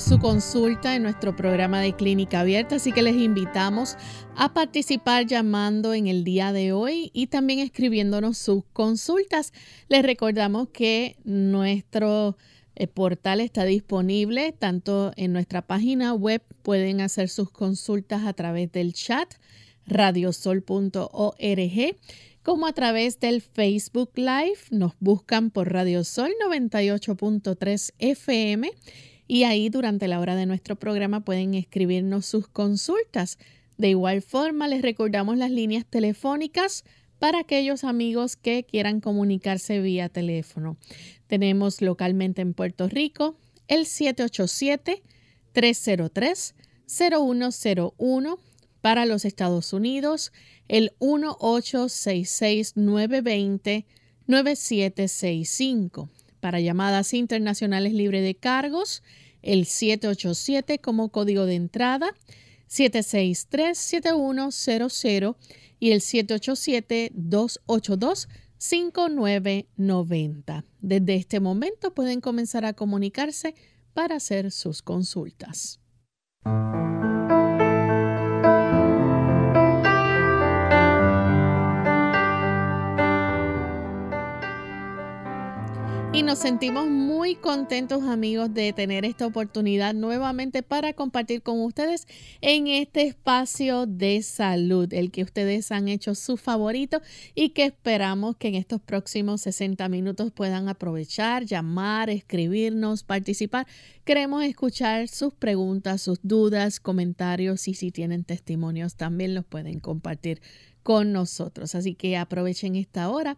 Su consulta en nuestro programa de clínica abierta, así que les invitamos a participar llamando en el día de hoy y también escribiéndonos sus consultas. Les recordamos que nuestro eh, portal está disponible tanto en nuestra página web, pueden hacer sus consultas a través del chat radiosol.org como a través del Facebook Live. Nos buscan por Radio Sol 98.3 FM y ahí durante la hora de nuestro programa pueden escribirnos sus consultas. De igual forma, les recordamos las líneas telefónicas para aquellos amigos que quieran comunicarse vía teléfono. Tenemos localmente en Puerto Rico el 787-303-0101 para los Estados Unidos, el 1866-920-9765 para llamadas internacionales libre de cargos, el 787 como código de entrada, 763-7100 y el 787-282-5990. Desde este momento pueden comenzar a comunicarse para hacer sus consultas. Y nos sentimos muy contentos amigos de tener esta oportunidad nuevamente para compartir con ustedes en este espacio de salud, el que ustedes han hecho su favorito y que esperamos que en estos próximos 60 minutos puedan aprovechar, llamar, escribirnos, participar. Queremos escuchar sus preguntas, sus dudas, comentarios y si tienen testimonios también los pueden compartir con nosotros. Así que aprovechen esta hora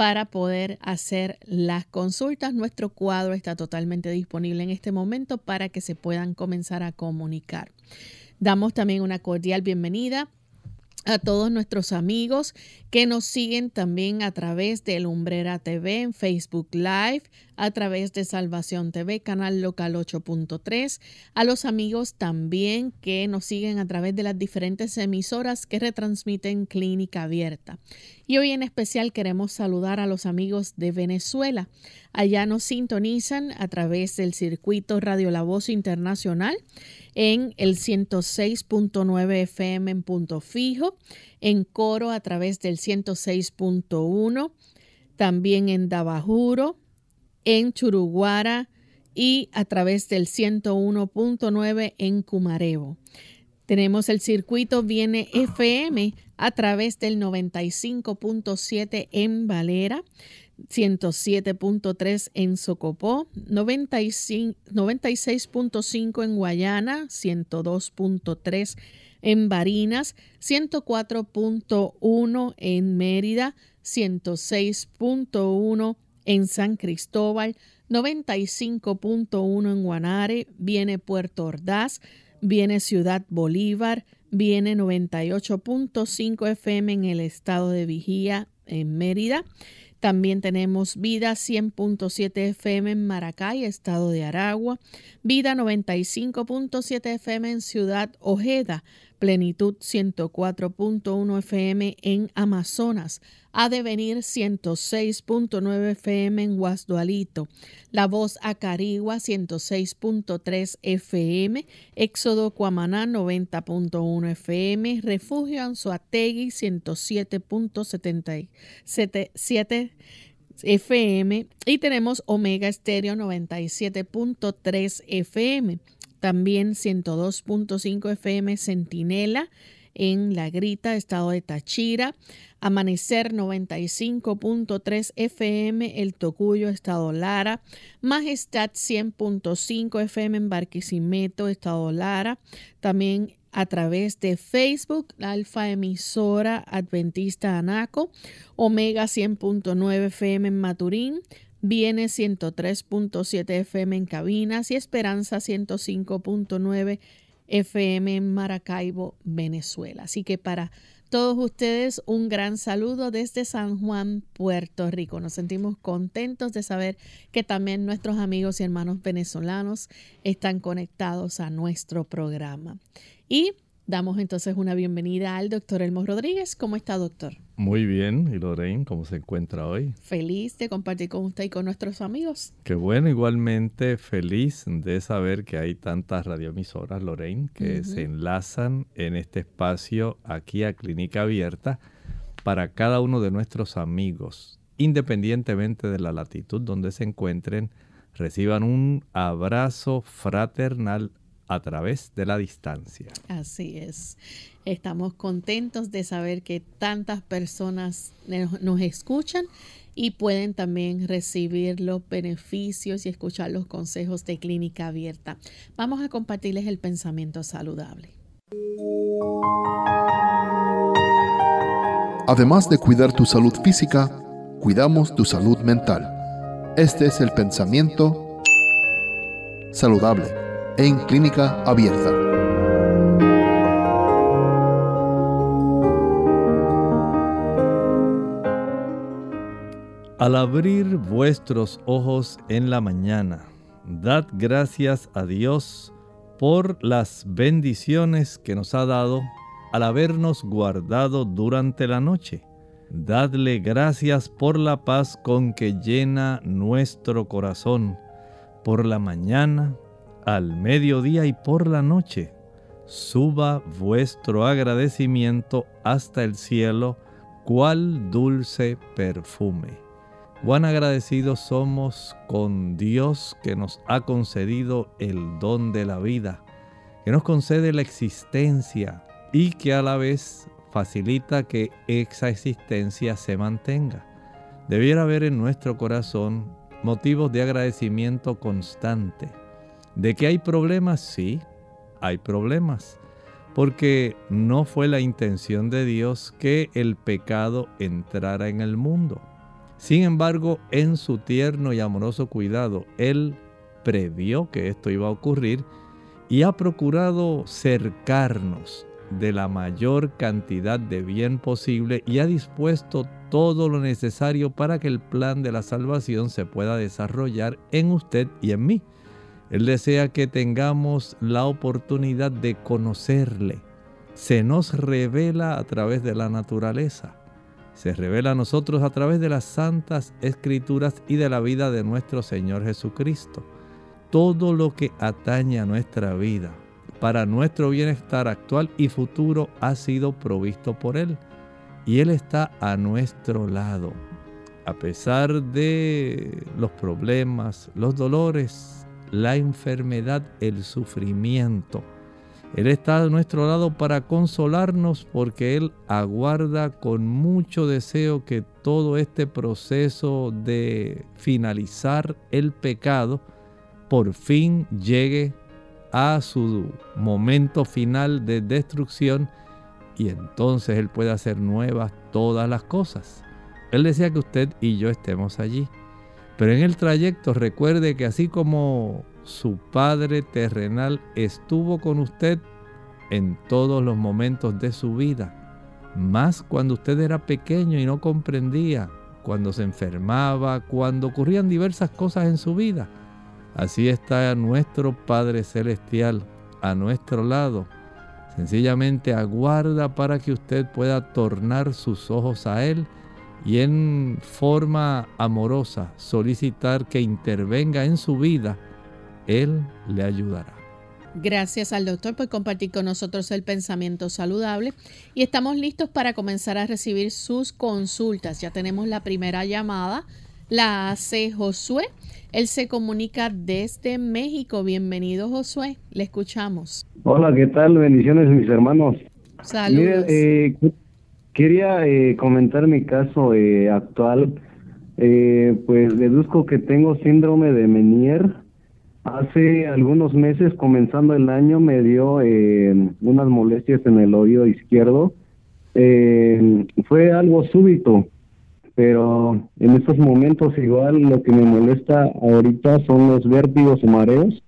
para poder hacer las consultas. Nuestro cuadro está totalmente disponible en este momento para que se puedan comenzar a comunicar. Damos también una cordial bienvenida a todos nuestros amigos que nos siguen también a través de Lumbrera TV en Facebook Live, a través de Salvación TV, canal local 8.3, a los amigos también que nos siguen a través de las diferentes emisoras que retransmiten Clínica Abierta. Y hoy en especial queremos saludar a los amigos de Venezuela. Allá nos sintonizan a través del circuito Radio La Voz Internacional en el 106.9 FM en punto fijo, en coro a través del 106.1, también en Dabajuro, en Churuguara y a través del 101.9 en Cumarebo. Tenemos el circuito Viene FM a través del 95.7 en Valera, 107.3 en Socopó, 96.5 en Guayana, 102.3 en Barinas, 104.1 en Mérida, 106.1 en San Cristóbal, 95.1 en Guanare, viene Puerto Ordaz, viene Ciudad Bolívar, viene 98.5 FM en el estado de Vigía, en Mérida, también tenemos Vida 100.7 FM en Maracay, estado de Aragua, Vida 95.7 FM en Ciudad Ojeda, Plenitud 104.1 FM en Amazonas, ha de venir 106.9 FM en Guasdualito, La Voz Acarigua 106.3 FM, Éxodo Cuamaná 90.1 FM, Refugio Anzuategui 107.77 FM y tenemos Omega Estéreo 97.3 FM. También 102.5 FM Centinela en La Grita, estado de Tachira. Amanecer 95.3 FM, El Tocuyo, Estado Lara. Majestad 100.5 FM en Barquisimeto, Estado Lara. También a través de Facebook, Alfa Emisora Adventista Anaco, Omega 100.9 FM en Maturín, Viene 103.7 FM en Cabinas y Esperanza 105.9 FM en Maracaibo, Venezuela. Así que para todos ustedes un gran saludo desde San Juan, Puerto Rico. Nos sentimos contentos de saber que también nuestros amigos y hermanos venezolanos están conectados a nuestro programa. Y Damos entonces una bienvenida al doctor Elmo Rodríguez. ¿Cómo está, doctor? Muy bien. ¿Y Lorraine, cómo se encuentra hoy? Feliz de compartir con usted y con nuestros amigos. Qué bueno, igualmente feliz de saber que hay tantas radioemisoras, Lorraine, que se enlazan en este espacio aquí a Clínica Abierta para cada uno de nuestros amigos, independientemente de la latitud donde se encuentren, reciban un abrazo fraternal a través de la distancia. Así es. Estamos contentos de saber que tantas personas nos escuchan y pueden también recibir los beneficios y escuchar los consejos de clínica abierta. Vamos a compartirles el pensamiento saludable. Además de cuidar tu salud física, cuidamos tu salud mental. Este es el pensamiento saludable en clínica abierta. Al abrir vuestros ojos en la mañana, dad gracias a Dios por las bendiciones que nos ha dado al habernos guardado durante la noche. Dadle gracias por la paz con que llena nuestro corazón. Por la mañana, al mediodía y por la noche, suba vuestro agradecimiento hasta el cielo, cual dulce perfume. Cuán agradecidos somos con Dios que nos ha concedido el don de la vida, que nos concede la existencia y que a la vez facilita que esa existencia se mantenga. Debiera haber en nuestro corazón motivos de agradecimiento constante ¿De que hay problemas? Sí, hay problemas. Porque no fue la intención de Dios que el pecado entrara en el mundo. Sin embargo, en su tierno y amoroso cuidado, Él previó que esto iba a ocurrir y ha procurado cercarnos de la mayor cantidad de bien posible y ha dispuesto todo lo necesario para que el plan de la salvación se pueda desarrollar en usted y en mí. Él desea que tengamos la oportunidad de conocerle. Se nos revela a través de la naturaleza. Se revela a nosotros a través de las santas escrituras y de la vida de nuestro Señor Jesucristo. Todo lo que atañe a nuestra vida para nuestro bienestar actual y futuro ha sido provisto por Él. Y Él está a nuestro lado. A pesar de los problemas, los dolores, la enfermedad, el sufrimiento. Él está a nuestro lado para consolarnos porque Él aguarda con mucho deseo que todo este proceso de finalizar el pecado por fin llegue a su momento final de destrucción y entonces Él puede hacer nuevas todas las cosas. Él desea que usted y yo estemos allí. Pero en el trayecto recuerde que así como su Padre terrenal estuvo con usted en todos los momentos de su vida, más cuando usted era pequeño y no comprendía, cuando se enfermaba, cuando ocurrían diversas cosas en su vida. Así está nuestro Padre Celestial a nuestro lado. Sencillamente aguarda para que usted pueda tornar sus ojos a Él y en forma amorosa solicitar que intervenga en su vida, Él le ayudará. Gracias al doctor por compartir con nosotros el pensamiento saludable y estamos listos para comenzar a recibir sus consultas. Ya tenemos la primera llamada, la hace Josué. Él se comunica desde México. Bienvenido Josué, le escuchamos. Hola, ¿qué tal? Bendiciones mis hermanos. Saludos. Eh, Quería eh, comentar mi caso eh, actual. Eh, pues deduzco que tengo síndrome de Menier Hace algunos meses, comenzando el año, me dio eh, unas molestias en el oído izquierdo. Eh, fue algo súbito, pero en estos momentos igual lo que me molesta ahorita son los vértigos o mareos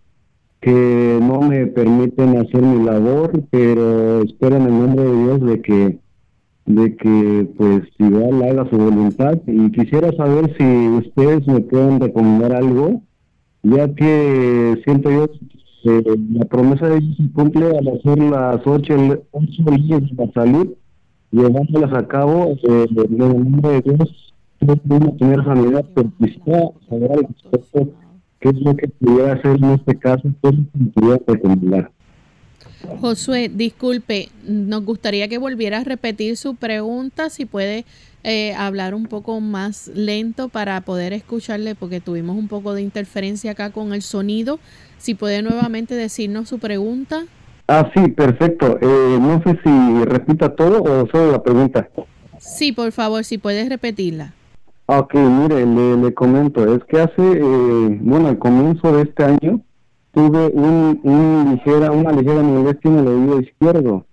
que no me permiten hacer mi labor, pero espero en el nombre de Dios de que de que pues igual haga su voluntad y quisiera saber si ustedes me pueden recomendar algo ya que siento yo que la promesa de ellos se cumple al hacer las ocho, ocho leyes de la salud, llevándolas a cabo, eh, en el nombre de Dios, podemos tener sanidad, pero quisiera saber qué es lo que pudiera hacer en este caso, qué es lo que pudiera recomendar. Josué, disculpe, nos gustaría que volviera a repetir su pregunta, si puede eh, hablar un poco más lento para poder escucharle, porque tuvimos un poco de interferencia acá con el sonido. Si puede nuevamente decirnos su pregunta. Ah, sí, perfecto. Eh, no sé si repita todo o solo la pregunta. Sí, por favor, si puedes repetirla. Ok, mire, le, comento, es que hace, eh, bueno, al comienzo de este año tuve un, ligera, una ligera molestia en el oído izquierdo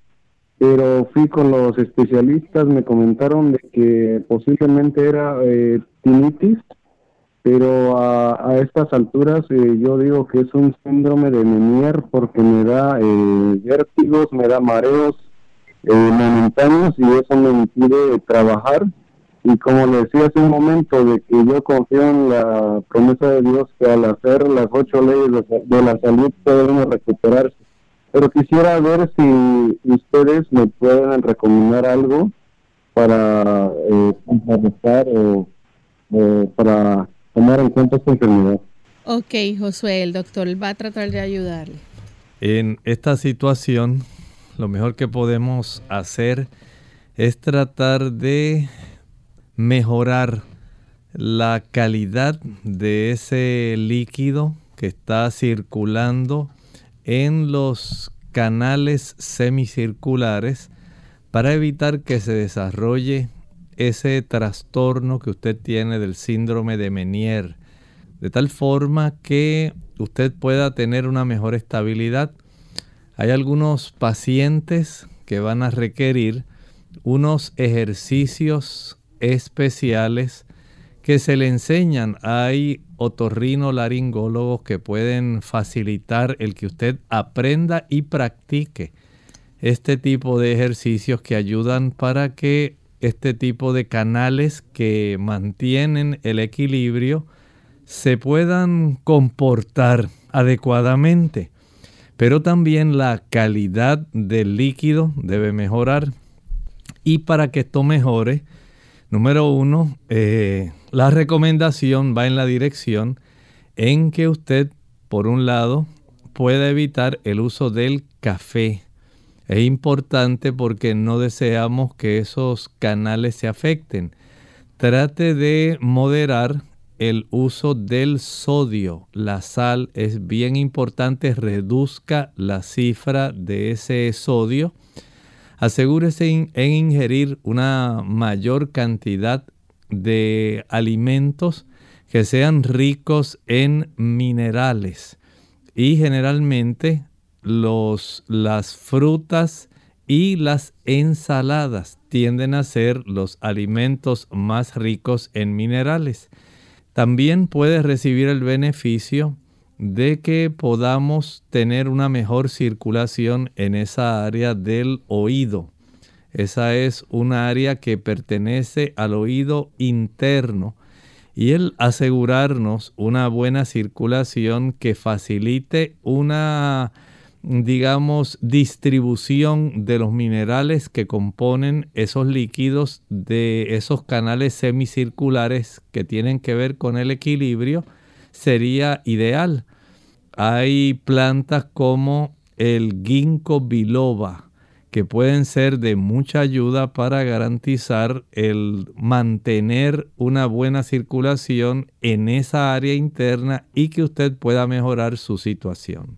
pero fui con los especialistas, me comentaron de que posiblemente era eh, tinnitus, pero a, estas alturas eh, yo digo que es un síndrome de Menier porque me da eh, vértigos, me da mareos eh, momentáneos y eso me impide trabajar. Y como le decía hace un momento, de que yo confío en la promesa de Dios que al hacer las ocho leyes de, de la salud podemos recuperarse pero quisiera ver si ustedes me pueden recomendar algo para eh, o, para tomar en cuenta esta enfermedad. Ok, Josué, el doctor va a tratar de ayudarle. En esta situación, lo mejor que podemos hacer es tratar de mejorar la calidad de ese líquido que está circulando en los canales semicirculares para evitar que se desarrolle ese trastorno que usted tiene del síndrome de Menier, de tal forma que usted pueda tener una mejor estabilidad. Hay algunos pacientes que van a requerir unos ejercicios especiales que se le enseñan. Hay otorrinolaringólogos que pueden facilitar el que usted aprenda y practique este tipo de ejercicios que ayudan para que este tipo de canales que mantienen el equilibrio se puedan comportar adecuadamente. Pero también la calidad del líquido debe mejorar. Y para que esto mejore, número uno, eh, la recomendación va en la dirección en que usted, por un lado, pueda evitar el uso del café. Es importante porque no deseamos que esos canales se afecten. Trate de moderar el uso del sodio. La sal es bien importante, reduzca la cifra de ese sodio. Asegúrese en ingerir una mayor cantidad de alimentos que sean ricos en minerales. Y generalmente los, las frutas y las ensaladas tienden a ser los alimentos más ricos en minerales. También puede recibir el beneficio de que podamos tener una mejor circulación en esa área del oído. Esa es una área que pertenece al oído interno y el asegurarnos una buena circulación que facilite una, digamos, distribución de los minerales que componen esos líquidos de esos canales semicirculares que tienen que ver con el equilibrio sería ideal. Hay plantas como el ginkgo biloba, que pueden ser de mucha ayuda para garantizar el mantener una buena circulación en esa área interna y que usted pueda mejorar su situación.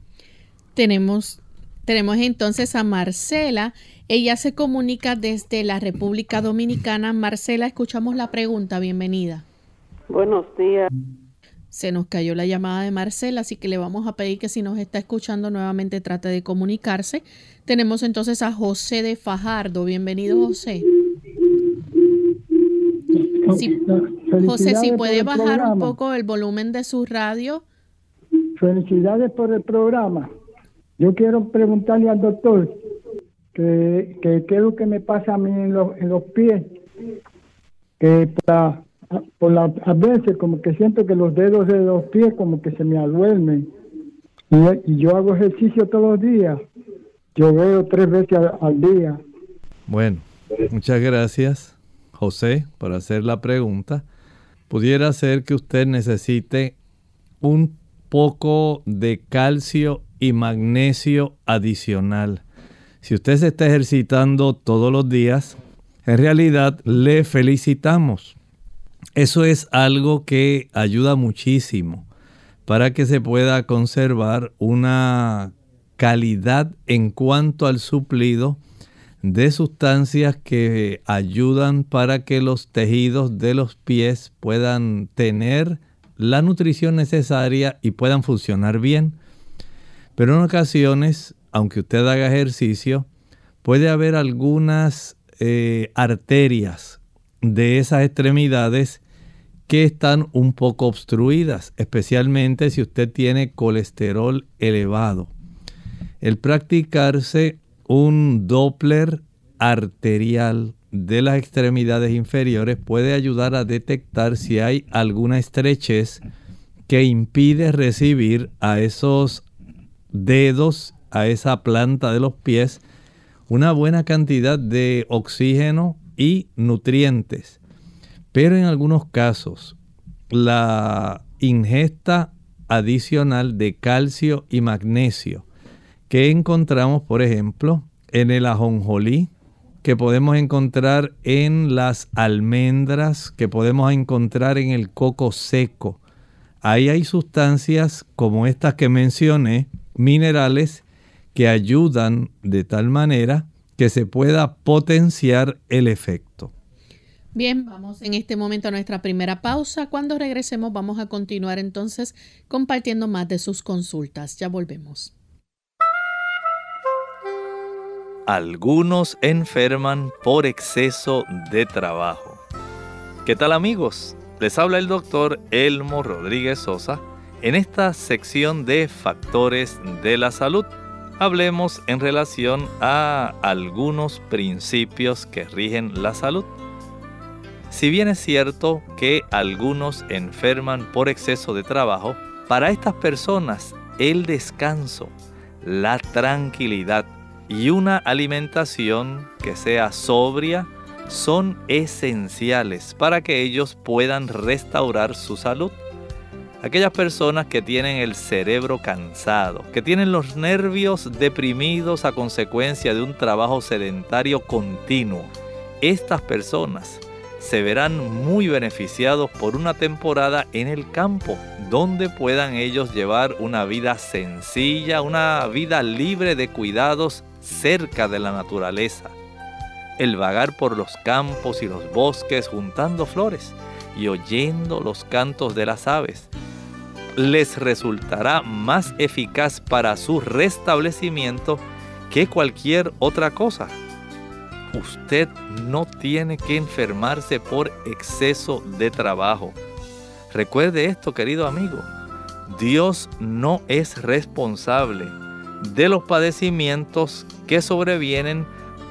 Tenemos, tenemos entonces a Marcela. Ella se comunica desde la República Dominicana. Marcela, escuchamos la pregunta. Bienvenida. Buenos días. Se nos cayó la llamada de Marcela, así que le vamos a pedir que si nos está escuchando nuevamente trate de comunicarse. Tenemos entonces a José de Fajardo. Bienvenido, José. José, si puede bajar un poco el volumen de su radio. Felicidades por el programa. Yo quiero preguntarle al doctor que, qué es lo que me pasa a mí en, los pies. Que por a veces como que siento que los dedos de los pies como que se me aduermen. Y, yo hago ejercicio todos los días. Yo veo tres veces al día. Bueno, muchas gracias. José por hacer la pregunta, pudiera ser que usted necesite un poco de calcio y magnesio adicional. Si usted se está ejercitando todos los días, en realidad le felicitamos. Eso es algo que ayuda muchísimo para que se pueda conservar una calidad en cuanto al suplido de sustancias que ayudan para que los tejidos de los pies puedan tener la nutrición necesaria y puedan funcionar bien. Pero en ocasiones, aunque usted haga ejercicio, puede haber algunas eh, arterias de esas extremidades que están un poco obstruidas, especialmente si usted tiene colesterol elevado. El practicarse un Doppler arterial de las extremidades inferiores puede ayudar a detectar si hay alguna estrechez que impide recibir a esos dedos, a esa planta de los pies, una buena cantidad de oxígeno y nutrientes. Pero en algunos casos, la ingesta adicional de calcio y magnesio que encontramos, por ejemplo, en el ajonjolí, que podemos encontrar en las almendras, que podemos encontrar en el coco seco. Ahí hay sustancias como estas que mencioné, minerales, que ayudan de tal manera que se pueda potenciar el efecto. Bien, vamos en este momento a nuestra primera pausa. Cuando regresemos vamos a continuar entonces compartiendo más de sus consultas. Ya volvemos. Algunos enferman por exceso de trabajo. ¿Qué tal amigos? Les habla el doctor Elmo Rodríguez Sosa en esta sección de factores de la salud. Hablemos en relación a algunos principios que rigen la salud. Si bien es cierto que algunos enferman por exceso de trabajo, para estas personas el descanso, la tranquilidad, y una alimentación que sea sobria son esenciales para que ellos puedan restaurar su salud. Aquellas personas que tienen el cerebro cansado, que tienen los nervios deprimidos a consecuencia de un trabajo sedentario continuo, estas personas se verán muy beneficiados por una temporada en el campo, donde puedan ellos llevar una vida sencilla, una vida libre de cuidados cerca de la naturaleza. El vagar por los campos y los bosques juntando flores y oyendo los cantos de las aves les resultará más eficaz para su restablecimiento que cualquier otra cosa. Usted no tiene que enfermarse por exceso de trabajo. Recuerde esto, querido amigo. Dios no es responsable de los padecimientos que sobrevienen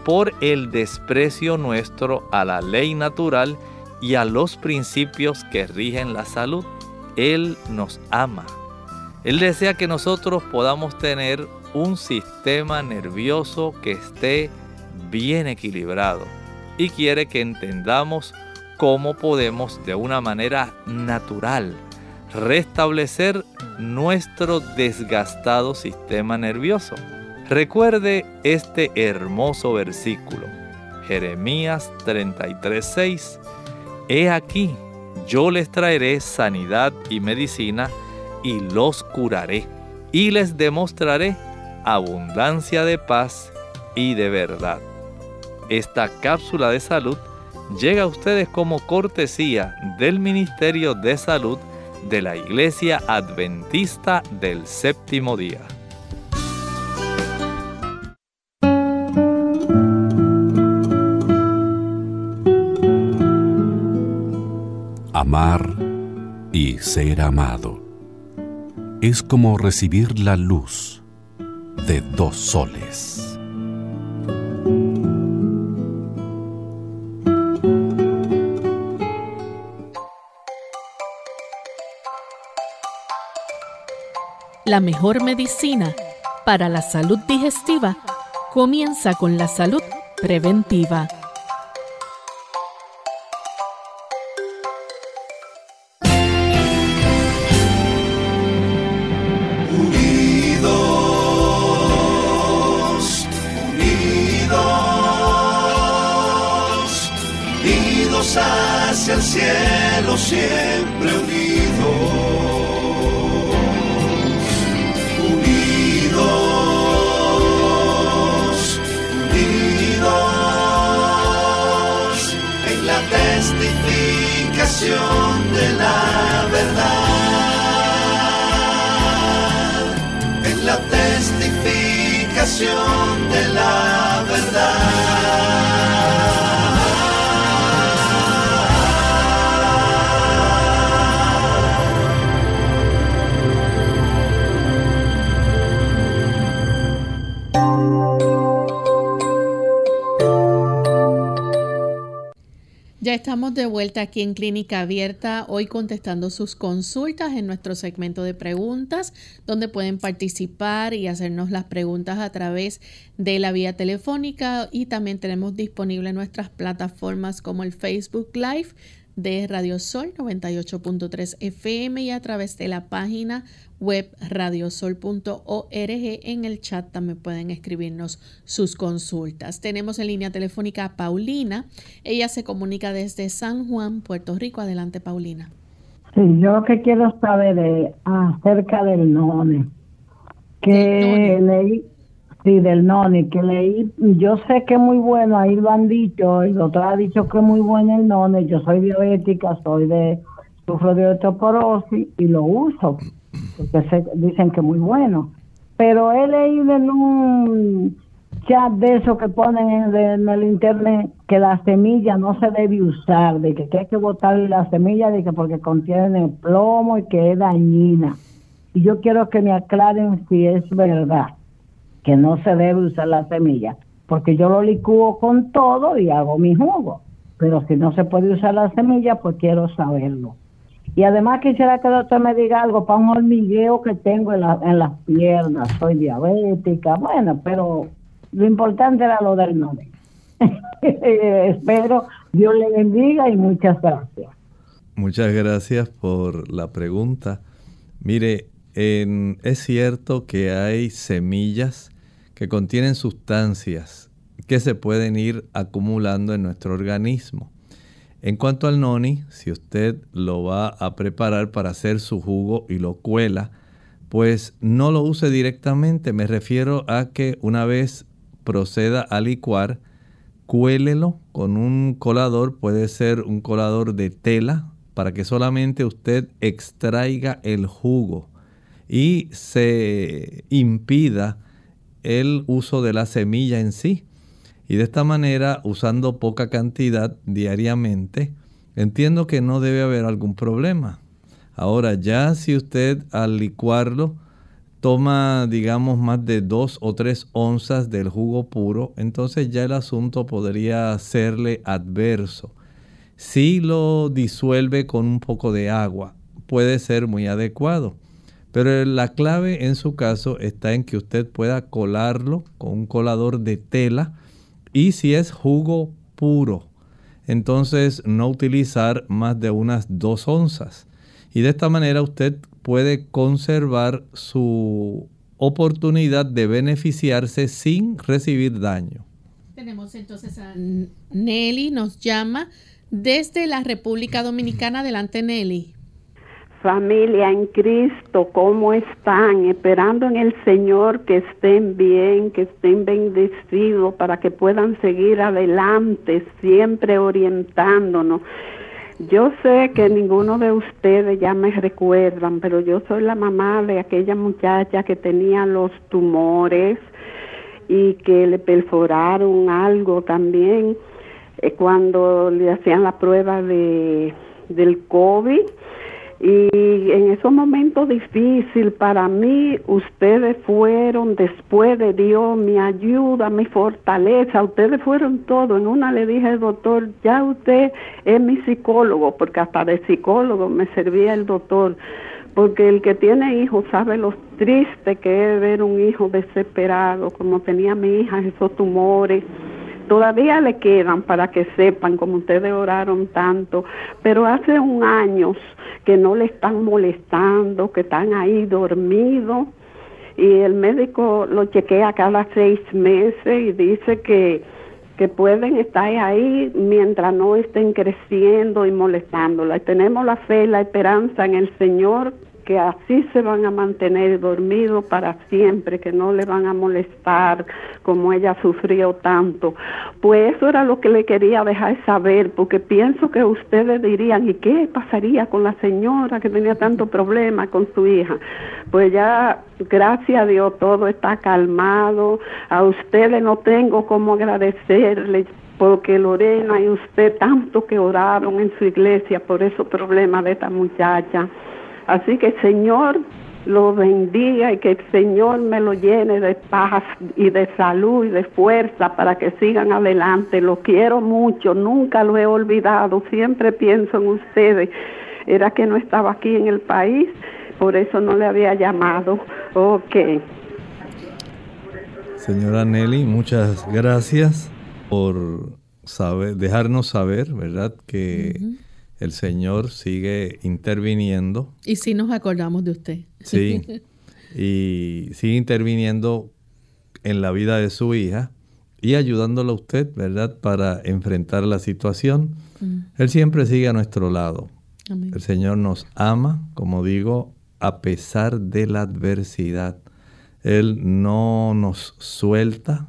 por el desprecio nuestro a la ley natural y a los principios que rigen la salud. Él nos ama. Él desea que nosotros podamos tener un sistema nervioso que esté bien equilibrado y quiere que entendamos cómo podemos de una manera natural restablecer nuestro desgastado sistema nervioso. Recuerde este hermoso versículo, Jeremías 33:6. He aquí, yo les traeré sanidad y medicina y los curaré y les demostraré abundancia de paz y de verdad. Esta cápsula de salud llega a ustedes como cortesía del Ministerio de Salud de la Iglesia Adventista del Séptimo Día. Amar y ser amado es como recibir la luz de dos soles. La mejor medicina para la salud digestiva comienza con la salud preventiva. De la verdad. Estamos de vuelta aquí en Clínica Abierta, hoy contestando sus consultas en nuestro segmento de preguntas, donde pueden participar y hacernos las preguntas a través de la vía telefónica. Y también tenemos disponible nuestras plataformas como el Facebook Live de Radio Sol 98.3 FM y a través de la página web radiosol.org. En el chat también pueden escribirnos sus consultas. Tenemos en línea telefónica a Paulina. Ella se comunica desde San Juan, Puerto Rico. Adelante, Paulina. Sí, yo lo que quiero saber es acerca del none. Que leí, sí, del none, que leí, yo sé que es muy bueno, ahí lo han dicho, el doctor ha dicho que es muy bueno el none, yo soy diabética, soy de, sufro de osteoporosis y lo uso, porque dicen que es muy bueno. Pero he leído en un chat de eso que ponen en, el internet que la semilla no se debe usar, de que, que hay que botar la semilla de que porque contiene plomo y que es dañina. Y yo quiero que me aclaren si es verdad que no se debe usar la semilla, porque yo lo licúo con todo y hago mi jugo. Pero si no se puede usar la semilla, pues quiero saberlo. Y además quisiera que el doctor me diga algo para un hormigueo que tengo en, la- en las piernas. Soy diabética, bueno, pero lo importante era lo del nombre. Espero, Dios le bendiga y muchas gracias. Muchas gracias por la pregunta. Mire, en- es cierto que hay semillas que contienen sustancias que se pueden ir acumulando en nuestro organismo. En cuanto al noni, si usted lo va a preparar para hacer su jugo y lo cuela, pues no lo use directamente. Me refiero a que una vez proceda a licuar, cuélelo con un colador, puede ser un colador de tela, para que solamente usted extraiga el jugo y se impida el uso de la semilla en sí. Y de esta manera, usando poca cantidad diariamente, entiendo que no debe haber algún problema. Ahora, ya si usted al licuarlo toma, digamos, más de dos o tres onzas del jugo puro, entonces ya el asunto podría serle adverso. Si lo disuelve con un poco de agua, puede ser muy adecuado. Pero la clave en su caso está en que usted pueda colarlo con un colador de tela y si es jugo puro, entonces no utilizar más de unas dos onzas. Y de esta manera usted puede conservar su oportunidad de beneficiarse sin recibir daño. Tenemos entonces a Nelly, nos llama desde la República Dominicana. Adelante, Nelly. Familia en Cristo, ¿cómo están? Esperando en el Señor que estén bien, que estén bendecidos para que puedan seguir adelante, siempre orientándonos. Yo sé que ninguno de ustedes ya me recuerdan, pero yo soy la mamá de aquella muchacha que tenía los tumores y que le perforaron algo también eh, cuando le hacían la prueba de del COVID y en esos momentos difíciles para mí, ustedes fueron después de Dios mi ayuda, mi fortaleza, ustedes fueron todo. En una le dije al doctor, ya usted es mi psicólogo, porque hasta de psicólogo me servía el doctor. Porque el que tiene hijos sabe lo triste que es ver un hijo desesperado, como tenía mi hija, esos tumores todavía le quedan para que sepan, como ustedes oraron tanto, pero hace un año que no le están molestando, que están ahí dormidos y el médico lo chequea cada seis meses y dice que que pueden estar ahí mientras no estén creciendo y molestándola. tenemos la fe y la esperanza en el Señor que así se van a mantener dormidos para siempre, que no le van a molestar como ella sufrió tanto. Pues eso era lo que le quería dejar saber, porque pienso que ustedes dirían, ¿y qué pasaría con la señora que tenía tanto problema con su hija? Pues ya, gracias a Dios, todo está calmado. A ustedes no tengo cómo agradecerles porque Lorena y usted tanto que oraron en su iglesia por esos problemas de esta muchacha. Así que Señor lo bendiga y que el Señor me lo llene de paz y de salud y de fuerza para que sigan adelante. Lo quiero mucho, nunca lo he olvidado, siempre pienso en ustedes. Era que no estaba aquí en el país, por eso no le había llamado. Ok. Señora Nelly, muchas gracias por saber, dejarnos saber, ¿verdad? Que el Señor sigue interviniendo. Y sí nos acordamos de usted. Sí. y sigue interviniendo en la vida de su hija y ayudándolo a usted, ¿verdad?, para enfrentar la situación. Mm. Él siempre sigue a nuestro lado. El Señor nos ama, como digo, a pesar de la adversidad. Él no nos suelta,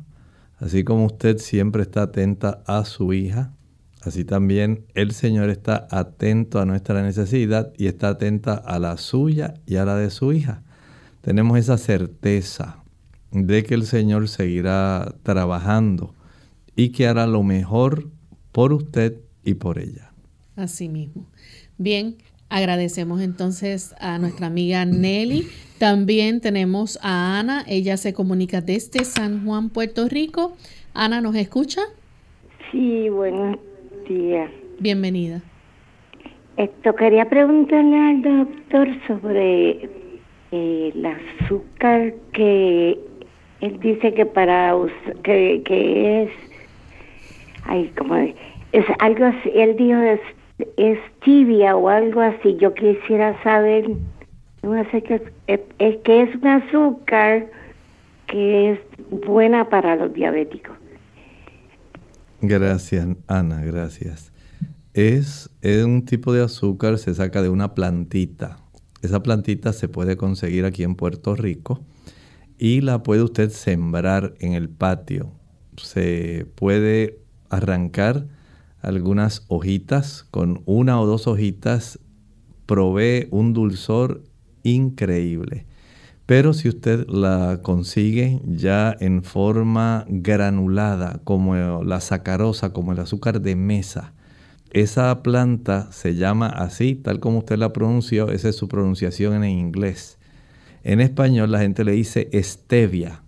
así como usted siempre está atenta a su hija, Así también el Señor está atento a nuestra necesidad y está atenta a la suya y a la de su hija. Tenemos esa certeza de que el Señor seguirá trabajando y que hará lo mejor por usted y por ella. Así mismo. Bien, agradecemos entonces a nuestra amiga Nelly. También tenemos a Ana, ella se comunica desde San Juan, Puerto Rico. Ana, ¿nos escucha? Sí, Bienvenida. Esto quería preguntarle al doctor sobre eh, el azúcar que él dice que para que, que es ay como es algo así él dijo es, es tibia o algo así. Yo quisiera saber no sé qué es, es que es un azúcar que es buena para los diabéticos Gracias, Ana, gracias. Es, es, un tipo de azúcar, se saca de una plantita. Esa plantita se puede conseguir aquí en Puerto Rico y la puede usted sembrar en el patio. Se puede arrancar algunas hojitas, con una o dos hojitas provee un dulzor increíble. Pero si usted la consigue ya en forma granulada, como la sacarosa, como el azúcar de mesa, esa planta se llama así, tal como usted la pronunció, esa es su pronunciación en inglés. En español la gente le dice stevia,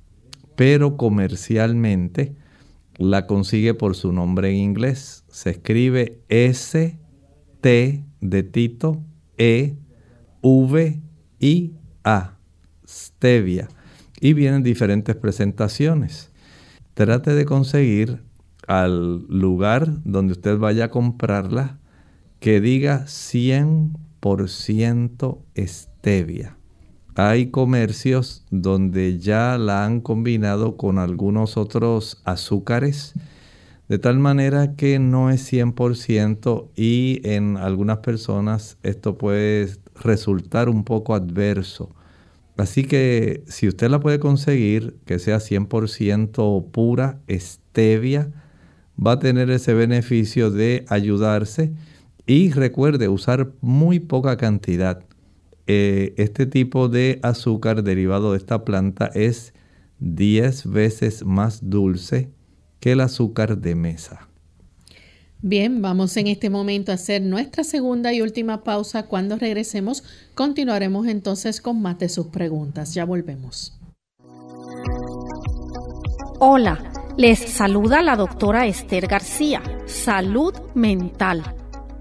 pero comercialmente la consigue por su nombre en inglés. Se escribe S T de Tito E V I A stevia y vienen diferentes presentaciones. Trate de conseguir al lugar donde usted vaya a comprarla que diga 100% stevia. Hay comercios donde ya la han combinado con algunos otros azúcares, de tal manera que no es 100% y en algunas personas esto puede resultar un poco adverso Así que si usted la puede conseguir, que sea 100% pura, stevia, va a tener ese beneficio de ayudarse Y recuerde usar muy poca cantidad. Eh, este tipo de azúcar derivado de esta planta es 10 veces más dulce que el azúcar de mesa. Bien, vamos en este momento a hacer nuestra segunda y última pausa. Cuando regresemos, continuaremos entonces con más de sus preguntas. Ya volvemos. Hola, les saluda la doctora Esther García. Salud mental.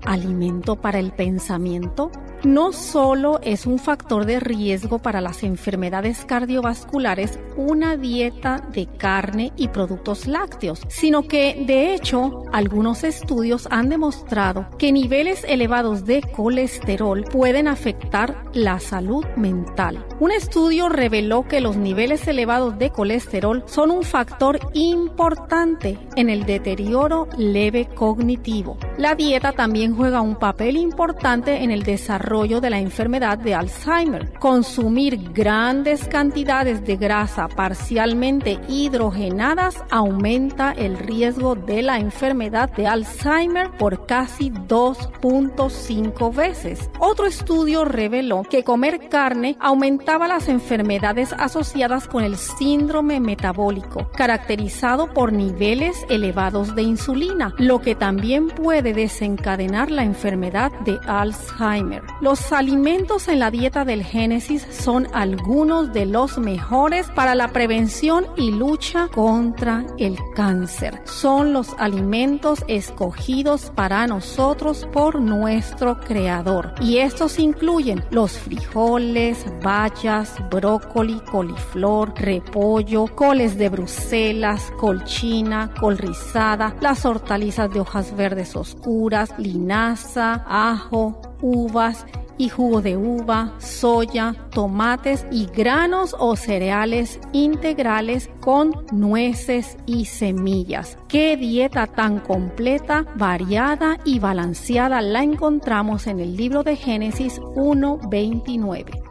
Alimento para el pensamiento no solo es un factor de riesgo para las enfermedades cardiovasculares una dieta de carne y productos lácteos, sino que de hecho algunos estudios han demostrado que niveles elevados de colesterol pueden afectar la salud mental. Un estudio reveló que los niveles elevados de colesterol son un factor importante en el deterioro leve cognitivo. La dieta también juega un papel importante en el desarrollo de la enfermedad de Alzheimer. Consumir grandes cantidades de grasa parcialmente hidrogenadas aumenta el riesgo de la enfermedad de Alzheimer por casi 2.5 veces. Otro estudio reveló que comer carne aumentaba las enfermedades asociadas con el síndrome metabólico, caracterizado por niveles elevados de insulina, lo que también puede desencadenar la enfermedad de Alzheimer. Los alimentos en la dieta del Génesis son algunos de los mejores para la prevención y lucha contra el cáncer. Son los alimentos escogidos para nosotros por nuestro Creador. Y estos incluyen los frijoles, bayas, brócoli, coliflor, repollo, coles de Bruselas, colchina, col rizada, las hortalizas de hojas verdes oscuras, linaza, ajo, uvas y jugo de uva, soya, tomates y granos o cereales integrales con nueces y semillas. Qué dieta tan completa, variada y balanceada la encontramos en el libro de Génesis 1.29.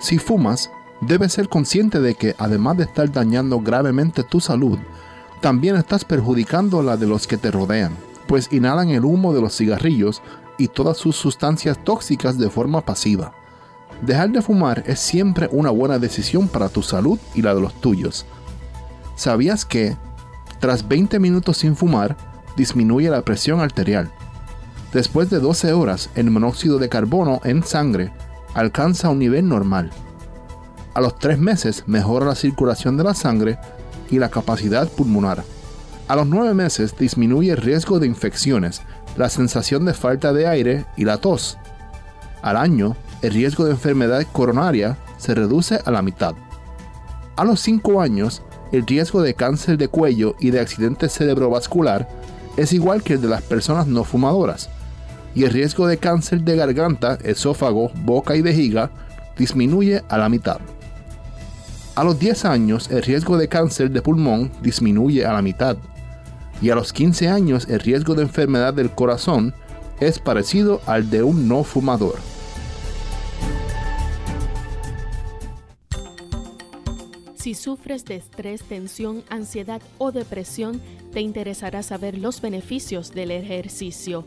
Si fumas, debes ser consciente de que además de estar dañando gravemente tu salud, también estás perjudicando la de los que te rodean, pues inhalan el humo de los cigarrillos y todas sus sustancias tóxicas de forma pasiva. Dejar de fumar es siempre una buena decisión para tu salud y la de los tuyos. ¿Sabías que, tras 20 minutos sin fumar, disminuye la presión arterial? Después de 12 horas, el monóxido de carbono en sangre alcanza un nivel normal. A los 3 meses mejora la circulación de la sangre y la capacidad pulmonar. A los 9 meses disminuye el riesgo de infecciones, la sensación de falta de aire y la tos. Al año, el riesgo de enfermedad coronaria se reduce a la mitad. A los 5 años, el riesgo de cáncer de cuello y de accidente cerebrovascular es igual que el de las personas no fumadoras, y el riesgo de cáncer de garganta, esófago, boca y vejiga disminuye a la mitad. A los 10 años el riesgo de cáncer de pulmón disminuye a la mitad y a los 15 años el riesgo de enfermedad del corazón es parecido al de un no fumador. Si sufres de estrés, tensión, ansiedad o depresión, te interesará saber los beneficios del ejercicio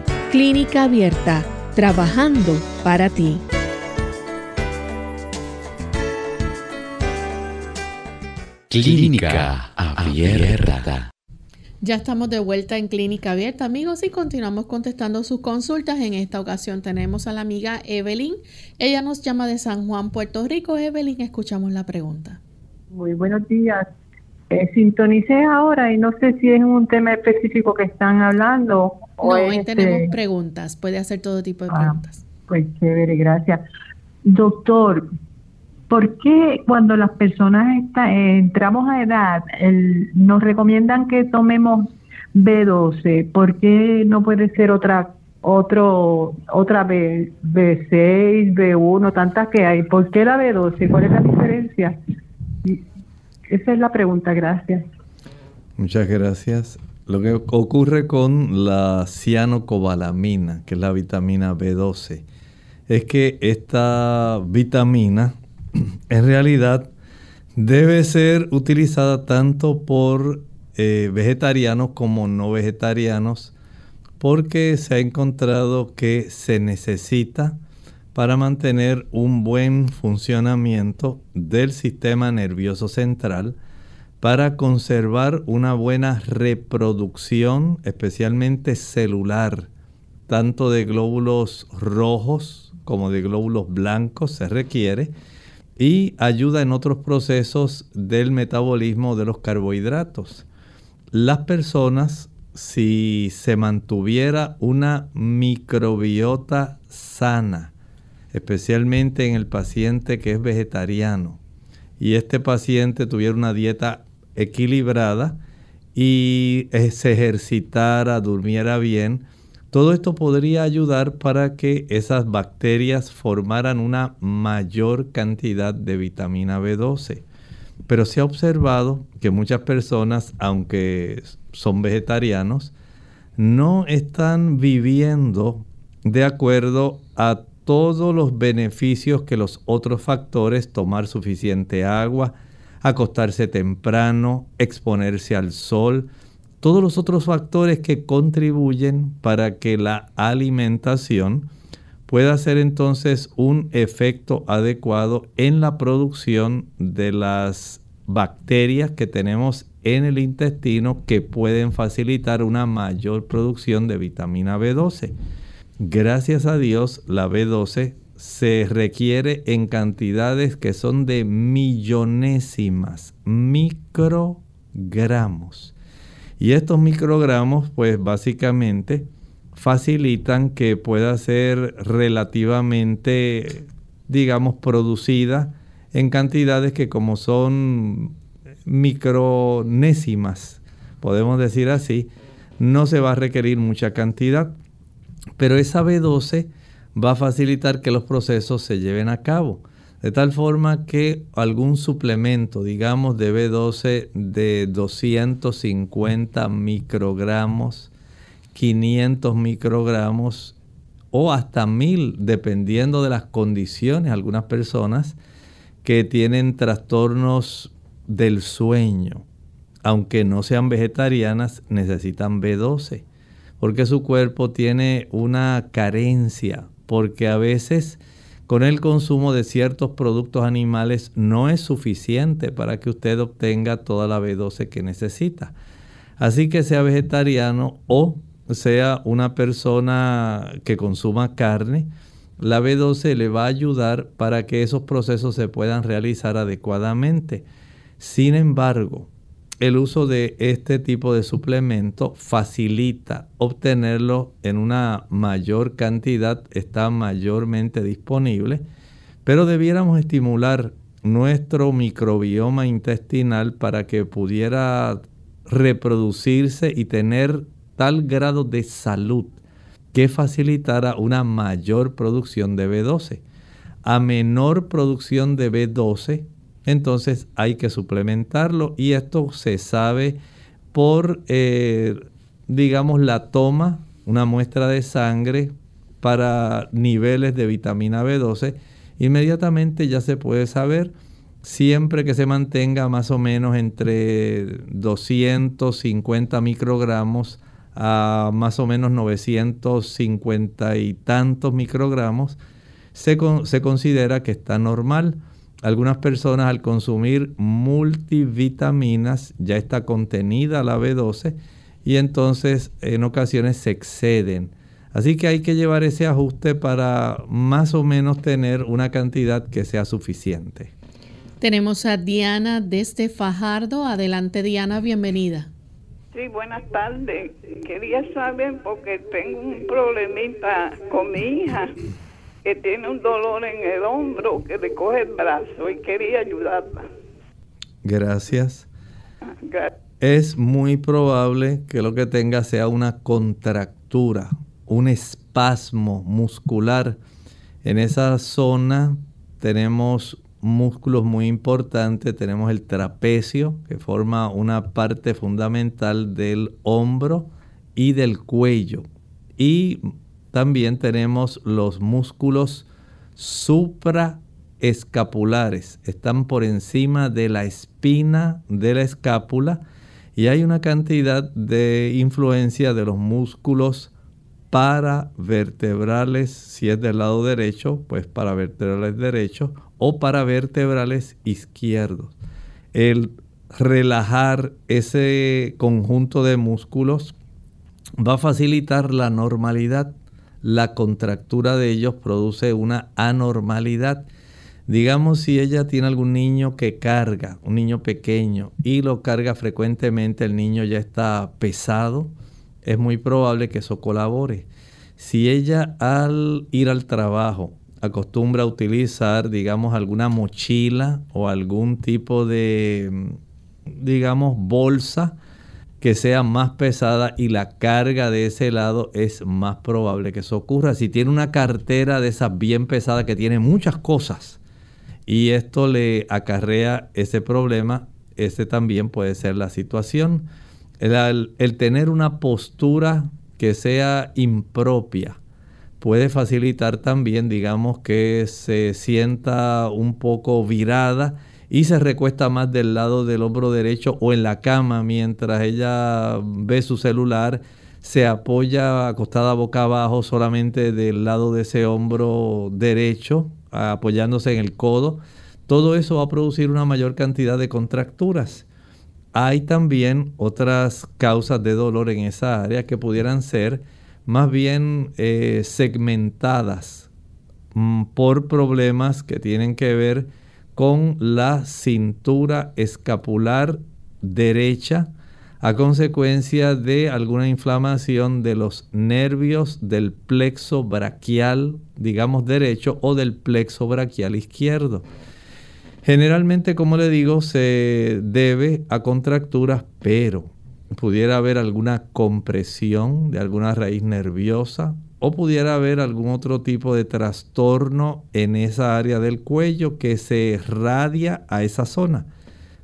Clínica Abierta, trabajando para ti. Clínica Abierta. Ya estamos de vuelta en Clínica Abierta, amigos, y continuamos contestando sus consultas. En esta ocasión tenemos a la amiga Evelyn. Ella nos llama de San Juan, Puerto Rico. Evelyn, escuchamos la pregunta. Muy buenos días. Eh, sintonicé ahora y no sé si es un tema específico que están hablando. No, hoy tenemos este preguntas. Puede hacer todo tipo de ah, preguntas. Pues chévere, gracias. Doctor, ¿Por qué cuando las personas eh, entramos a edad nos recomiendan que tomemos B12? ¿Por qué no puede ser otra otro otra B, B6, B1, tantas que hay? ¿Por qué la B12? ¿Cuál es la diferencia? Esa es la pregunta, gracias. Muchas gracias. Lo que ocurre con la cianocobalamina, que es la vitamina B12, es que esta vitamina en realidad debe ser utilizada tanto por eh, vegetarianos como no vegetarianos porque se ha encontrado que se necesita para mantener un buen funcionamiento del sistema nervioso central, para conservar una buena reproducción, especialmente celular, tanto de glóbulos rojos como de glóbulos blancos se requiere, y ayuda en otros procesos del metabolismo de los carbohidratos. Las personas, si se mantuviera una microbiota sana, especialmente en el paciente que es vegetariano, y este paciente tuviera una dieta equilibrada y se ejercitara, durmiera bien, todo esto podría ayudar para que esas bacterias formaran una mayor cantidad de vitamina B12. Pero se ha observado que muchas personas, aunque son vegetarianos, no están viviendo de acuerdo a todos los beneficios que los otros factores, tomar suficiente agua, acostarse temprano, exponerse al sol, todos los otros factores que contribuyen para que la alimentación pueda hacer entonces un efecto adecuado en la producción de las bacterias que tenemos en el intestino que pueden facilitar una mayor producción de vitamina B12. Gracias a Dios, la B12 se requiere en cantidades que son de millonésimas microgramos. Y estos microgramos, pues básicamente facilitan que pueda ser relativamente, digamos, producida en cantidades que como son micronésimas, podemos decir así, no se va a requerir mucha cantidad. Pero esa B12 va a facilitar que los procesos se lleven a cabo. De tal forma que algún suplemento, digamos de B12 de 250 microgramos, 500 microgramos o hasta 1000, dependiendo de las condiciones, algunas personas que tienen trastornos del sueño, aunque no sean vegetarianas, necesitan B12, porque su cuerpo tiene una carencia, porque a veces con el consumo de ciertos productos animales no es suficiente para que usted obtenga toda la B12 que necesita. Así que sea vegetariano o sea una persona que consuma carne, la B12 le va a ayudar para que esos procesos se puedan realizar adecuadamente. Sin embargo, el uso de este tipo de suplemento facilita obtenerlo en una mayor cantidad, está mayormente disponible, pero debiéramos estimular nuestro microbioma intestinal para que pudiera reproducirse y tener tal grado de salud que facilitara una mayor producción de B12. A menor producción de B12, entonces hay que suplementarlo y esto se sabe por, eh, digamos, la toma, una muestra de sangre para niveles de vitamina B12. Inmediatamente ya se puede saber siempre que se mantenga más o menos entre 250 microgramos a más o menos 950 y tantos microgramos, se, se considera que está normal. Algunas personas al consumir multivitaminas ya está contenida la B12 y entonces en ocasiones se exceden. Así que hay que llevar ese ajuste para más o menos tener una cantidad que sea suficiente. Tenemos a Diana desde Fajardo. Adelante Diana, bienvenida. Sí, buenas tardes. Quería saber porque tengo un problemita con mi hija que tiene un dolor en el hombro que le coge el brazo y quería ayudarla. Gracias. Es muy probable que lo que tenga sea una contractura, un espasmo muscular. En esa zona tenemos músculos muy importantes. Tenemos el trapecio, que forma una parte fundamental del hombro y del cuello. Y también tenemos los músculos supraescapulares. Están por encima de la espina de la escápula y hay una cantidad de influencia de los músculos paravertebrales, si es del lado derecho, pues paravertebrales derecho, o paravertebrales izquierdos. El relajar ese conjunto de músculos va a facilitar la normalidad la contractura de ellos produce una anormalidad. Digamos si ella tiene algún niño que carga, un niño pequeño, y lo carga frecuentemente, el niño ya está pesado, es muy probable que eso colabore. Si ella al ir al trabajo acostumbra a utilizar, digamos, alguna mochila o algún tipo de, digamos, bolsa, que sea más pesada y la carga de ese lado es más probable que eso ocurra. Si tiene una cartera de esas bien pesada que tiene muchas cosas y esto le acarrea ese problema, ese también puede ser la situación. El, el tener una postura que sea impropia puede facilitar también, digamos, que se sienta un poco virada y se recuesta más del lado del hombro derecho o en la cama mientras ella ve su celular, se apoya acostada boca abajo solamente del lado de ese hombro derecho, apoyándose en el codo. Todo eso va a producir una mayor cantidad de contracturas. Hay también otras causas de dolor en esa área que pudieran ser más bien eh, segmentadas mm, por problemas que tienen que ver con la cintura escapular derecha a consecuencia de alguna inflamación de los nervios del plexo braquial, digamos derecho, o del plexo braquial izquierdo. Generalmente, como le digo, se debe a contracturas, pero pudiera haber alguna compresión de alguna raíz nerviosa o pudiera haber algún otro tipo de trastorno en esa área del cuello que se radia a esa zona.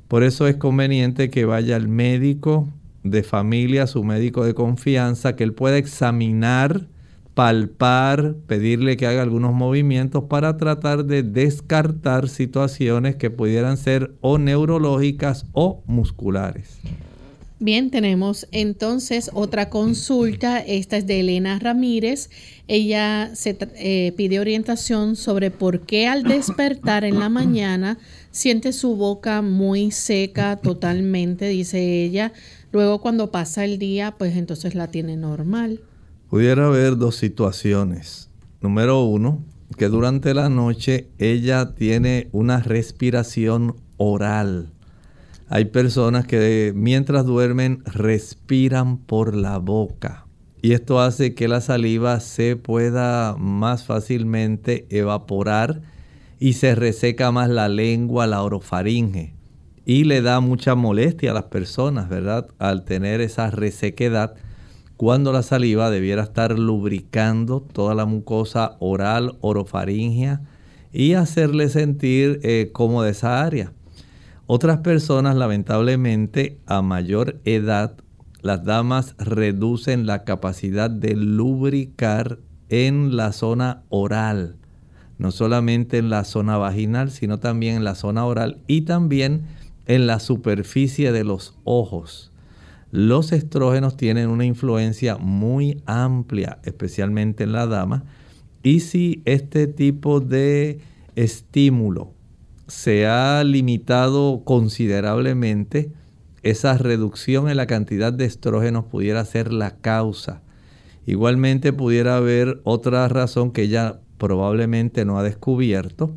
Por eso es conveniente que vaya al médico de familia, su médico de confianza, que él pueda examinar, palpar, pedirle que haga algunos movimientos para tratar de descartar situaciones que pudieran ser o neurológicas o musculares. Bien, tenemos entonces otra consulta. Esta es de Elena Ramírez. Ella se eh, pide orientación sobre por qué al despertar en la mañana siente su boca muy seca totalmente, dice ella. Luego cuando pasa el día, pues entonces la tiene normal. Pudiera haber dos situaciones. Número uno, que durante la noche ella tiene una respiración oral hay personas que mientras duermen respiran por la boca y esto hace que la saliva se pueda más fácilmente evaporar y se reseca más la lengua, la orofaringe y le da mucha molestia a las personas, ¿verdad? Al tener esa resequedad cuando la saliva debiera estar lubricando toda la mucosa oral, orofaringea y hacerle sentir eh, como de esa área. Otras personas, lamentablemente, a mayor edad, las damas reducen la capacidad de lubricar en la zona oral, no solamente en la zona vaginal, sino también en la zona oral y también en la superficie de los ojos. Los estrógenos tienen una influencia muy amplia, especialmente en la dama, y si este tipo de estímulo se ha limitado considerablemente, esa reducción en la cantidad de estrógenos pudiera ser la causa. Igualmente pudiera haber otra razón que ella probablemente no ha descubierto.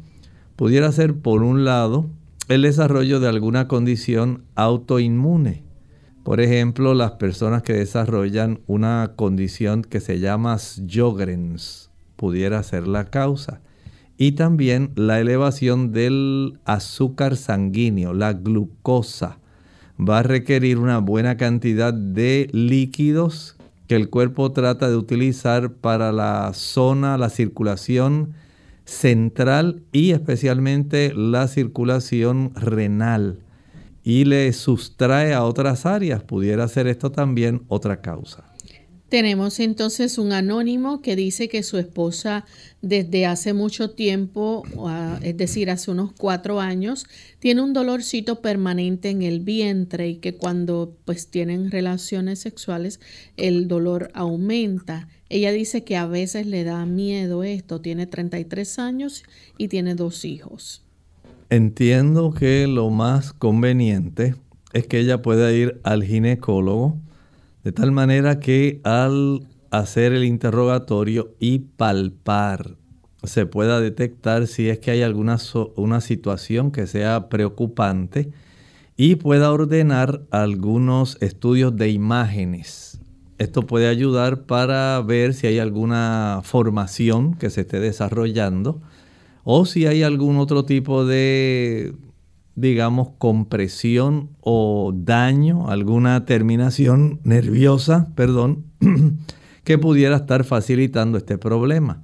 Pudiera ser, por un lado, el desarrollo de alguna condición autoinmune. Por ejemplo, las personas que desarrollan una condición que se llama Sjogren's pudiera ser la causa. Y también la elevación del azúcar sanguíneo, la glucosa. Va a requerir una buena cantidad de líquidos que el cuerpo trata de utilizar para la zona, la circulación central y especialmente la circulación renal y le sustrae a otras áreas. Pudiera ser esto también otra causa. Tenemos entonces un anónimo que dice que su esposa desde hace mucho tiempo, es decir, hace unos cuatro años, tiene un dolorcito permanente en el vientre y que cuando pues tienen relaciones sexuales el dolor aumenta. Ella dice que a veces le da miedo esto, tiene 33 años y tiene dos hijos. Entiendo que lo más conveniente es que ella pueda ir al ginecólogo de tal manera que al hacer el interrogatorio y palpar se pueda detectar si es que hay alguna una situación que sea preocupante y pueda ordenar algunos estudios de imágenes. Esto puede ayudar para ver si hay alguna formación que se esté desarrollando o si hay algún otro tipo de digamos, compresión o daño, alguna terminación nerviosa, perdón, que pudiera estar facilitando este problema.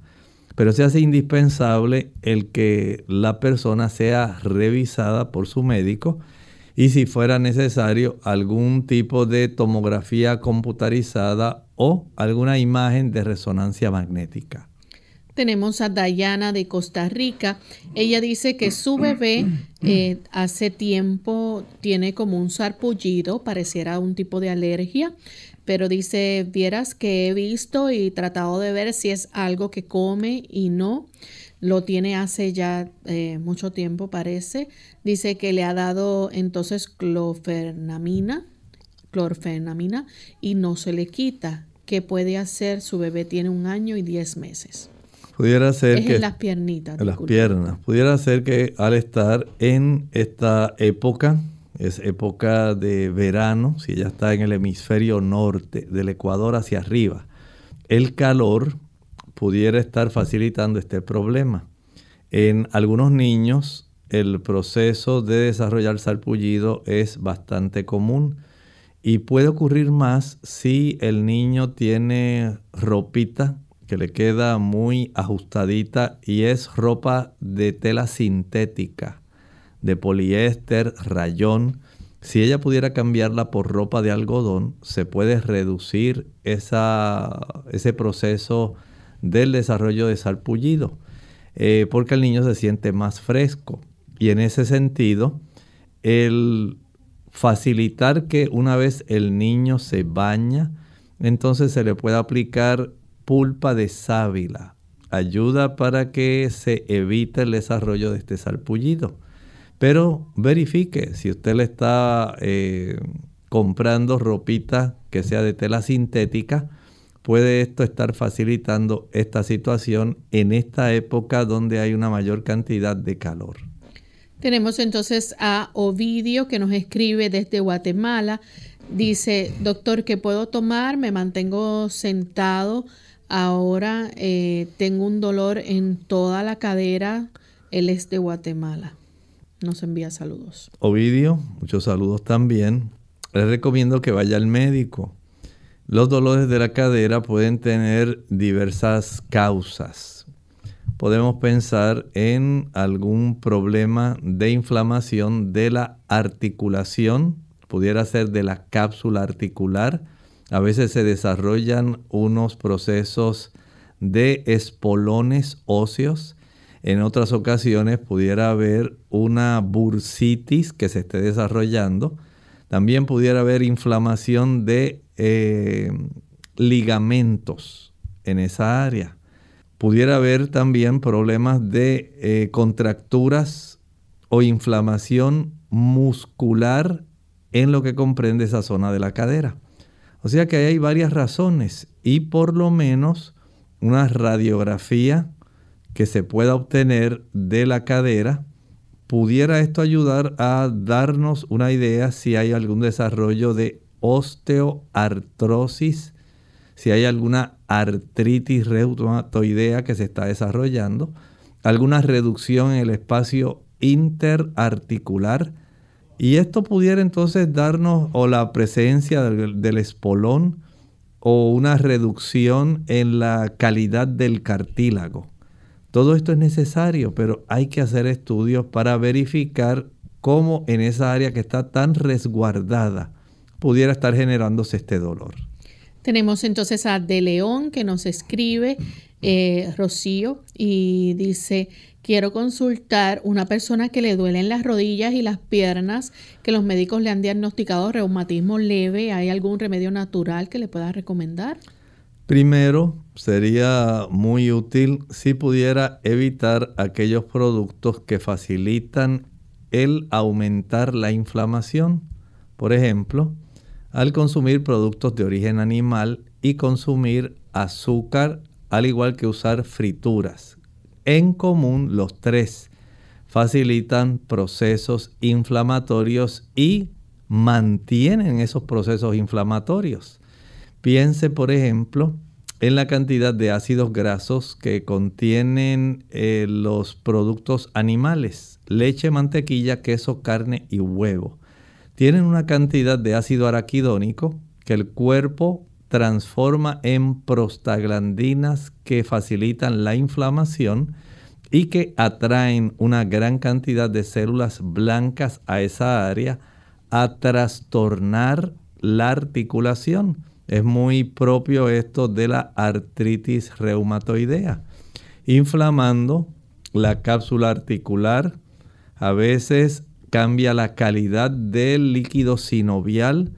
Pero se hace indispensable el que la persona sea revisada por su médico y si fuera necesario algún tipo de tomografía computarizada o alguna imagen de resonancia magnética. Tenemos a Dayana de Costa Rica. Ella dice que su bebé eh, hace tiempo tiene como un sarpullido, pareciera un tipo de alergia, pero dice, vieras que he visto y tratado de ver si es algo que come y no. Lo tiene hace ya eh, mucho tiempo, parece. Dice que le ha dado entonces clofernamina, clorfenamina y no se le quita. ¿Qué puede hacer? Su bebé tiene un año y diez meses. Pudiera ser que... En las piernitas. En las piernas. Pudiera ser que al estar en esta época, es época de verano, si ella está en el hemisferio norte, del Ecuador hacia arriba, el calor pudiera estar facilitando este problema. En algunos niños el proceso de desarrollar sarpullido es bastante común y puede ocurrir más si el niño tiene ropita que le queda muy ajustadita y es ropa de tela sintética, de poliéster, rayón. Si ella pudiera cambiarla por ropa de algodón, se puede reducir esa, ese proceso del desarrollo de sarpullido, eh, porque el niño se siente más fresco. Y en ese sentido, el facilitar que una vez el niño se baña, entonces se le pueda aplicar pulpa de sábila. Ayuda para que se evite el desarrollo de este sarpullido. Pero verifique si usted le está eh, comprando ropita que sea de tela sintética, puede esto estar facilitando esta situación en esta época donde hay una mayor cantidad de calor. Tenemos entonces a Ovidio que nos escribe desde Guatemala. Dice, doctor, ¿qué puedo tomar? Me mantengo sentado Ahora eh, tengo un dolor en toda la cadera. Él es de Guatemala. Nos envía saludos. Ovidio, muchos saludos también. Les recomiendo que vaya al médico. Los dolores de la cadera pueden tener diversas causas. Podemos pensar en algún problema de inflamación de la articulación, pudiera ser de la cápsula articular, a veces se desarrollan unos procesos de espolones óseos. En otras ocasiones pudiera haber una bursitis que se esté desarrollando. También pudiera haber inflamación de eh, ligamentos en esa área. Pudiera haber también problemas de eh, contracturas o inflamación muscular en lo que comprende esa zona de la cadera. O sea que hay varias razones y por lo menos una radiografía que se pueda obtener de la cadera, pudiera esto ayudar a darnos una idea si hay algún desarrollo de osteoartrosis, si hay alguna artritis reumatoidea que se está desarrollando, alguna reducción en el espacio interarticular, y esto pudiera entonces darnos o la presencia del, espolón o una reducción en la calidad del cartílago. Todo esto es necesario, pero hay que hacer estudios para verificar cómo en esa área que está tan resguardada pudiera estar generándose este dolor. Tenemos entonces a De León que nos escribe, eh, Rocío, y dice, quiero consultar una persona que le duelen las rodillas y las piernas, que los médicos le han diagnosticado reumatismo leve. ¿Hay algún remedio natural que le pueda recomendar? Primero, sería muy útil si pudiera evitar aquellos productos que facilitan el aumentar la inflamación. Por ejemplo, al consumir productos de origen animal y consumir azúcar, al igual que usar frituras, en común los tres facilitan procesos inflamatorios y mantienen esos procesos inflamatorios. Piense, por ejemplo, en la cantidad de ácidos grasos que contienen eh, los productos animales, leche, mantequilla, queso, carne y huevo. Tienen una cantidad de ácido araquidónico que el cuerpo transforma en prostaglandinas que facilitan la inflamación y que atraen una gran cantidad de células blancas a esa área a trastornar la articulación. Es muy propio esto de la artritis reumatoidea, inflamando la cápsula articular, a veces cambia la calidad del líquido sinovial,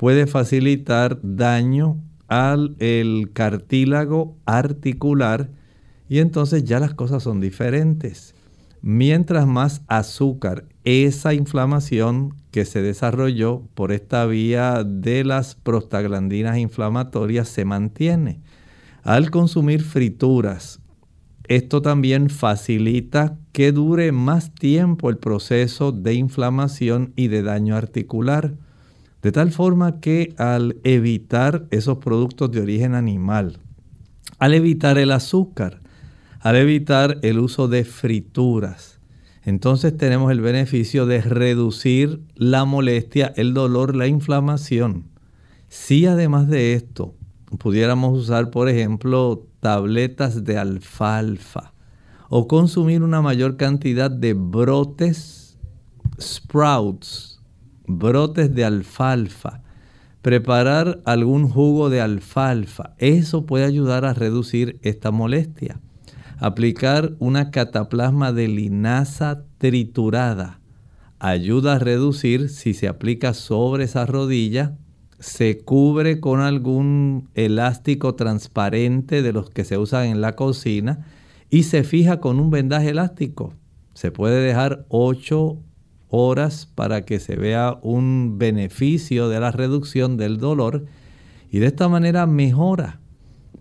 puede facilitar daño al el cartílago articular y entonces ya las cosas son diferentes. Mientras más azúcar, esa inflamación que se desarrolló por esta vía de las prostaglandinas inflamatorias se mantiene. Al consumir frituras, esto también facilita que dure más tiempo el proceso de inflamación y de daño articular. De tal forma que al evitar esos productos de origen animal, al evitar el azúcar, al evitar el uso de frituras, entonces tenemos el beneficio de reducir la molestia, el dolor, la inflamación. Si además de esto pudiéramos usar, por ejemplo, tabletas de alfalfa o consumir una mayor cantidad de brotes, sprouts, brotes de alfalfa, preparar algún jugo de alfalfa, eso puede ayudar a reducir esta molestia. Aplicar una cataplasma de linaza triturada ayuda a reducir si se aplica sobre esa rodilla, se cubre con algún elástico transparente de los que se usan en la cocina y se fija con un vendaje elástico. Se puede dejar 8 horas para que se vea un beneficio de la reducción del dolor y de esta manera mejora.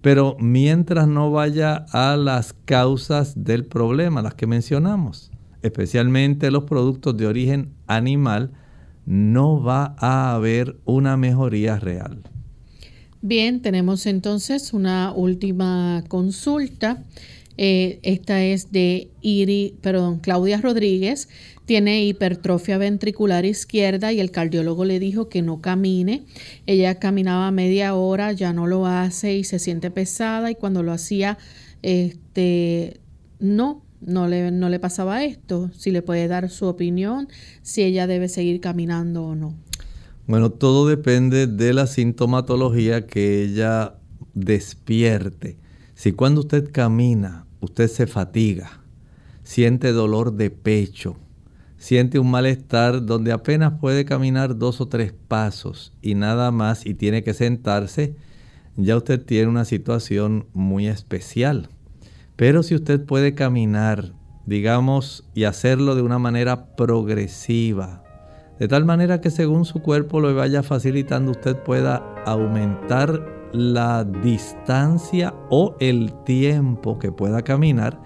Pero mientras no vaya a las causas del problema, las que mencionamos, especialmente los productos de origen animal, no va a haber una mejoría real. Bien, tenemos entonces una última consulta. Eh, esta es de Iri, perdón, Claudia Rodríguez tiene hipertrofia ventricular izquierda y el cardiólogo le dijo que no camine. Ella caminaba media hora, ya no lo hace y se siente pesada y cuando lo hacía, este, no, no le, no le pasaba esto. Si le puede dar su opinión, si ella debe seguir caminando o no. Bueno, todo depende de la sintomatología que ella despierte. Si cuando usted camina, usted se fatiga, siente dolor de pecho, siente un malestar donde apenas puede caminar dos o tres pasos y nada más y tiene que sentarse, ya usted tiene una situación muy especial. Pero si usted puede caminar, digamos, y hacerlo de una manera progresiva, de tal manera que según su cuerpo lo vaya facilitando usted pueda aumentar la distancia o el tiempo que pueda caminar.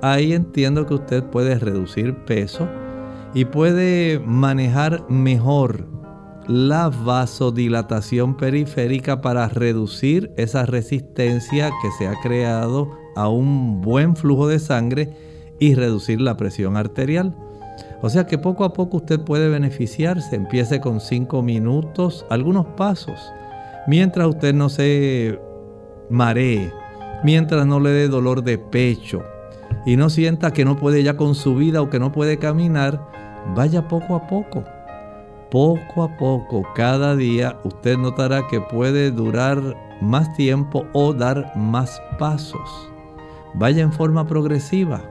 Ahí entiendo que usted puede reducir peso y puede manejar mejor la vasodilatación periférica para reducir esa resistencia que se ha creado a un buen flujo de sangre y reducir la presión arterial. O sea que poco a poco usted puede beneficiarse. Empiece con 5 minutos, algunos pasos. Mientras usted no se maree, mientras no le dé dolor de pecho y no sienta que no puede ya con su vida o que no puede caminar, vaya poco a poco. Poco a poco, cada día, usted notará que puede durar más tiempo o dar más pasos. Vaya en forma progresiva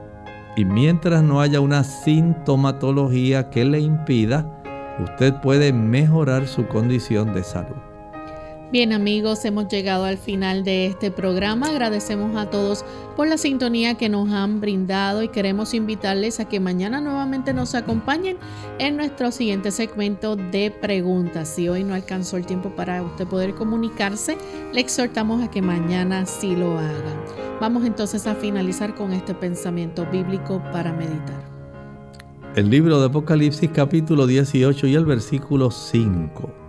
y mientras no haya una sintomatología que le impida, usted puede mejorar su condición de salud. Bien amigos, hemos llegado al final de este programa. Agradecemos a todos por la sintonía que nos han brindado y queremos invitarles a que mañana nuevamente nos acompañen en nuestro siguiente segmento de preguntas. Si hoy no alcanzó el tiempo para usted poder comunicarse, le exhortamos a que mañana sí lo haga. Vamos entonces a finalizar con este pensamiento bíblico para meditar. El libro de Apocalipsis capítulo 18 y el versículo 5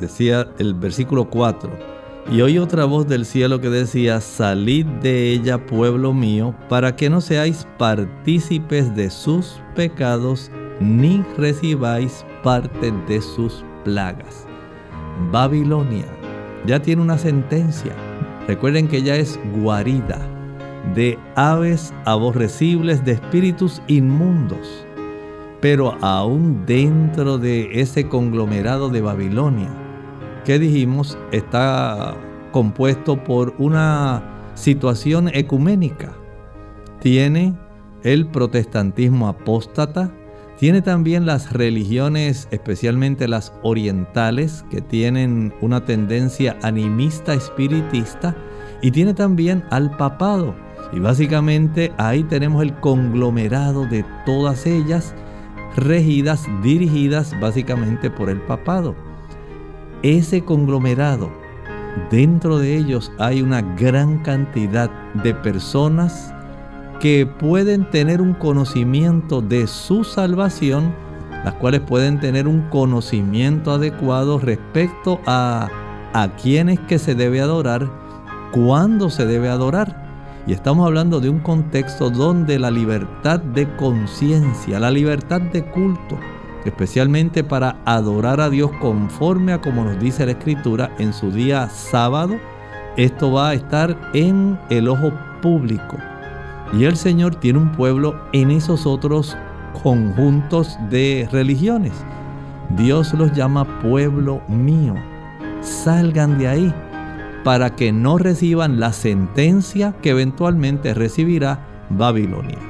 decía el versículo 4, y oí otra voz del cielo que decía, salid de ella, pueblo mío, para que no seáis partícipes de sus pecados, ni recibáis parte de sus plagas. Babilonia ya tiene una sentencia. Recuerden que ella es guarida de aves aborrecibles, de espíritus inmundos. Pero aún dentro de ese conglomerado de Babilonia, que dijimos está compuesto por una situación ecuménica. Tiene el protestantismo apóstata, tiene también las religiones, especialmente las orientales, que tienen una tendencia animista espiritista, y tiene también al papado. Y básicamente ahí tenemos el conglomerado de todas ellas, regidas, dirigidas básicamente por el papado ese conglomerado, dentro de ellos hay una gran cantidad de personas que pueden tener un conocimiento de su salvación, las cuales pueden tener un conocimiento adecuado respecto a a quienes que se debe adorar, cuándo se debe adorar. Y estamos hablando de un contexto donde la libertad de conciencia, la libertad de culto, especialmente para adorar a Dios conforme a como nos dice la Escritura en su día sábado. Esto va a estar en el ojo público. Y el Señor tiene un pueblo en esos otros conjuntos de religiones. Dios los llama pueblo mío. Salgan de ahí para que no reciban la sentencia que eventualmente recibirá Babilonia.